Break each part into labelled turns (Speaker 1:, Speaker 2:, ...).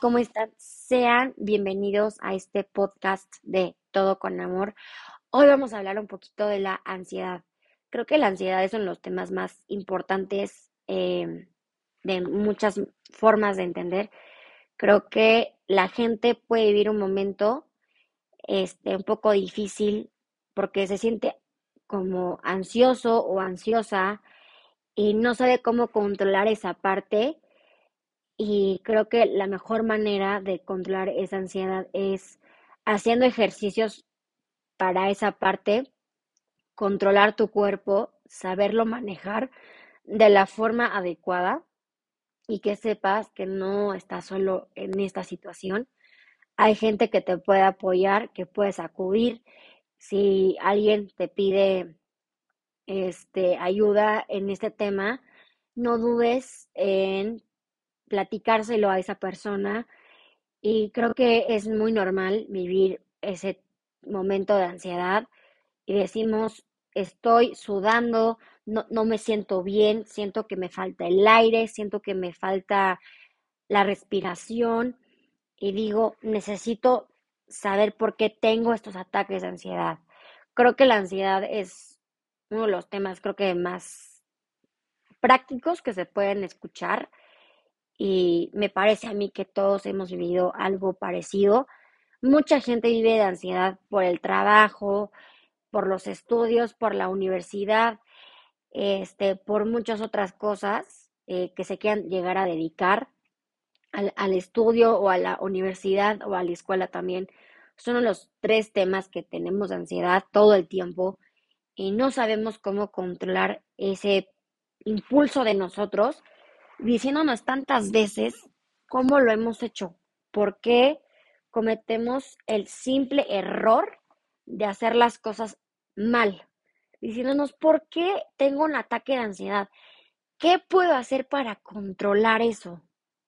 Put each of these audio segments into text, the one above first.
Speaker 1: ¿cómo están? Sean bienvenidos a este podcast de Todo con Amor. Hoy vamos a hablar un poquito de la ansiedad. Creo que la ansiedad es uno de los temas más importantes eh, de muchas formas de entender. Creo que la gente puede vivir un momento este, un poco difícil porque se siente como ansioso o ansiosa y no sabe cómo controlar esa parte y creo que la mejor manera de controlar esa ansiedad es haciendo ejercicios para esa parte, controlar tu cuerpo, saberlo manejar de la forma adecuada y que sepas que no estás solo en esta situación. Hay gente que te puede apoyar, que puedes acudir. Si alguien te pide este, ayuda en este tema, no dudes en platicárselo a esa persona y creo que es muy normal vivir ese momento de ansiedad y decimos, estoy sudando, no, no me siento bien, siento que me falta el aire, siento que me falta la respiración y digo, necesito saber por qué tengo estos ataques de ansiedad. Creo que la ansiedad es uno de los temas, creo que más prácticos que se pueden escuchar y me parece a mí que todos hemos vivido algo parecido. Mucha gente vive de ansiedad por el trabajo, por los estudios, por la universidad, este, por muchas otras cosas eh, que se quieran llegar a dedicar al, al, estudio o a la universidad o a la escuela también. Son los tres temas que tenemos de ansiedad todo el tiempo y no sabemos cómo controlar ese impulso de nosotros diciéndonos tantas veces cómo lo hemos hecho, por qué cometemos el simple error de hacer las cosas mal, diciéndonos por qué tengo un ataque de ansiedad, qué puedo hacer para controlar eso.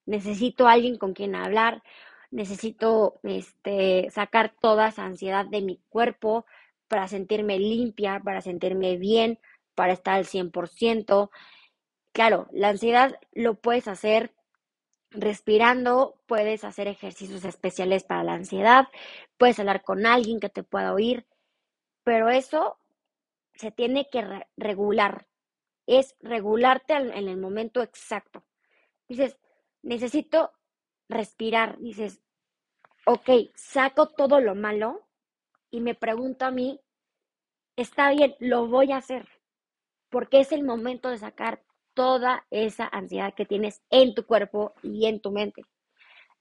Speaker 1: Necesito alguien con quien hablar, necesito este, sacar toda esa ansiedad de mi cuerpo para sentirme limpia, para sentirme bien, para estar al 100%. Claro, la ansiedad lo puedes hacer respirando, puedes hacer ejercicios especiales para la ansiedad, puedes hablar con alguien que te pueda oír, pero eso se tiene que regular, es regularte en el momento exacto. Dices, necesito respirar, dices, ok, saco todo lo malo y me pregunto a mí, está bien, lo voy a hacer, porque es el momento de sacar toda esa ansiedad que tienes en tu cuerpo y en tu mente.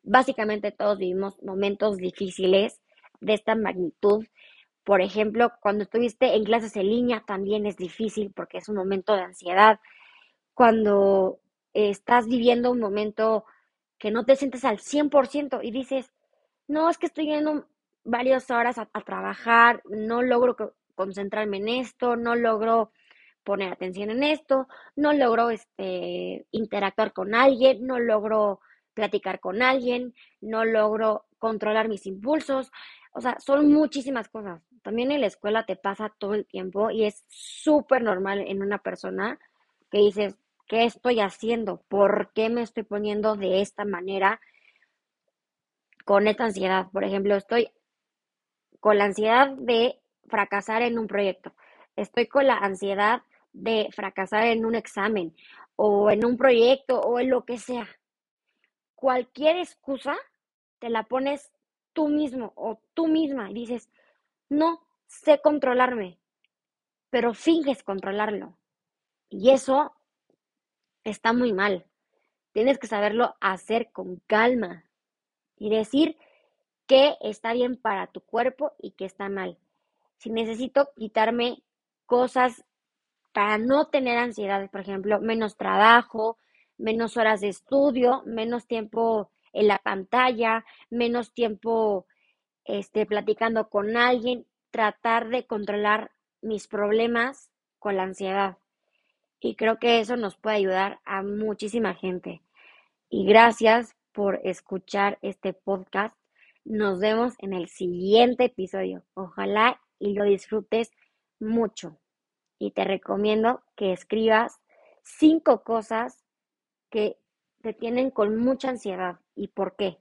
Speaker 1: Básicamente todos vivimos momentos difíciles de esta magnitud. Por ejemplo, cuando estuviste en clases en línea también es difícil porque es un momento de ansiedad. Cuando estás viviendo un momento que no te sientes al 100% y dices, no, es que estoy yendo varias horas a, a trabajar, no logro concentrarme en esto, no logro poner atención en esto, no logro este, interactuar con alguien, no logro platicar con alguien, no logro controlar mis impulsos. O sea, son muchísimas cosas. También en la escuela te pasa todo el tiempo y es súper normal en una persona que dices, ¿qué estoy haciendo? ¿Por qué me estoy poniendo de esta manera con esta ansiedad? Por ejemplo, estoy con la ansiedad de fracasar en un proyecto. Estoy con la ansiedad de fracasar en un examen o en un proyecto o en lo que sea. Cualquier excusa te la pones tú mismo o tú misma y dices, no sé controlarme, pero finges controlarlo. Y eso está muy mal. Tienes que saberlo hacer con calma y decir qué está bien para tu cuerpo y qué está mal. Si necesito quitarme cosas para no tener ansiedad, por ejemplo, menos trabajo, menos horas de estudio, menos tiempo en la pantalla, menos tiempo este, platicando con alguien, tratar de controlar mis problemas con la ansiedad. Y creo que eso nos puede ayudar a muchísima gente. Y gracias por escuchar este podcast. Nos vemos en el siguiente episodio. Ojalá y lo disfrutes mucho y te recomiendo que escribas cinco cosas que te tienen con mucha ansiedad y por qué.